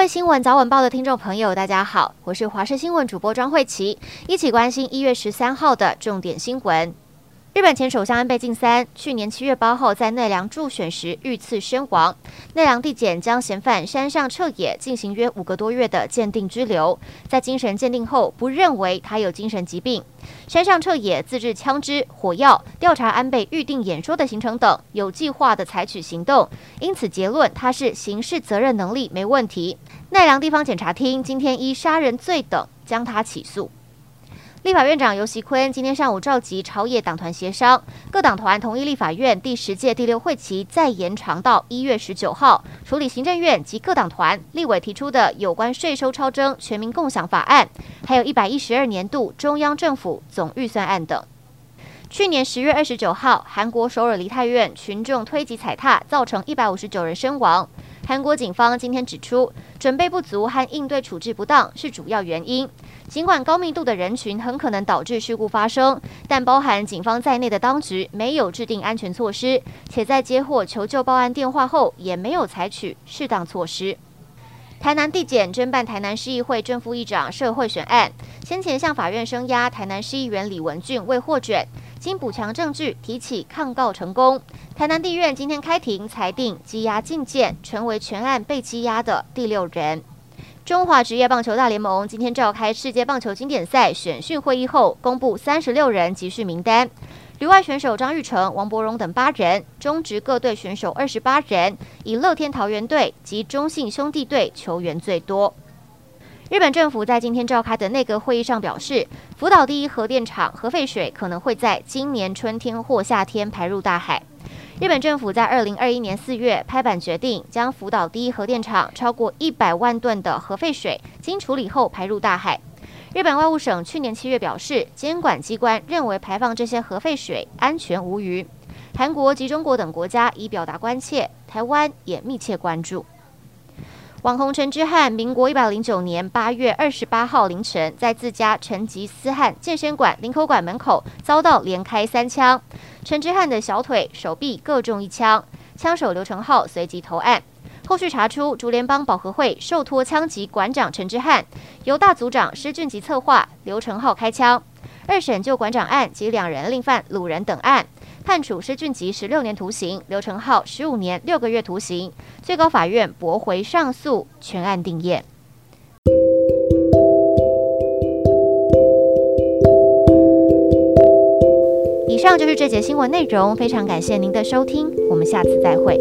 位新闻早晚报的听众朋友，大家好，我是华视新闻主播庄慧琪，一起关心一月十三号的重点新闻。日本前首相安倍晋三去年七月八号在奈良助选时遇刺身亡，奈良地检将嫌犯山上彻也进行约五个多月的鉴定拘留，在精神鉴定后不认为他有精神疾病。山上彻也自制枪支、火药，调查安倍预定演说的行程等，有计划地采取行动，因此结论他是刑事责任能力没问题。奈良地方检察厅今天依杀人罪等将他起诉。立法院长游锡坤今天上午召集朝野党团协商，各党团同意立法院第十届第六会期再延长到一月十九号，处理行政院及各党团立委提出的有关税收超征全民共享法案，还有一百一十二年度中央政府总预算案等。去年十月二十九号，韩国首尔梨泰院群众推挤踩踏，造成一百五十九人身亡。韩国警方今天指出，准备不足和应对处置不当是主要原因。尽管高密度的人群很可能导致事故发生，但包含警方在内的当局没有制定安全措施，且在接获求救报案电话后也没有采取适当措施。台南地检侦办台南市议会正副议长涉贿选案，先前向法院声押台南市议员李文俊未获准，经补强证据提起抗告成功。台南地院今天开庭裁定羁押禁见，成为全案被羁押的第六人。中华职业棒球大联盟今天召开世界棒球经典赛选训会议后，公布三十六人集训名单。旅外选手张玉成、王柏荣等八人，中职各队选手二十八人，以乐天桃园队及中信兄弟队球员最多。日本政府在今天召开的内阁会议上表示，福岛第一核电厂核废水可能会在今年春天或夏天排入大海。日本政府在二零二一年四月拍板决定，将福岛第一核电厂超过一百万吨的核废水经处理后排入大海。日本外务省去年七月表示，监管机关认为排放这些核废水安全无虞。韩国及中国等国家已表达关切，台湾也密切关注。网红陈之汉，民国一百零九年八月二十八号凌晨，在自家成吉思汗健身馆林口馆门口遭到连开三枪，陈之汉的小腿、手臂各中一枪，枪手刘成浩随即投案。后续查出，竹联帮保和会受托枪击馆长陈之汉，由大组长施俊吉策划，刘成浩开枪。二审就馆长案及两人另犯掳人等案，判处施俊吉十六年徒刑，刘成浩十五年六个月徒刑。最高法院驳回上诉，全案定验。以上就是这节新闻内容，非常感谢您的收听，我们下次再会。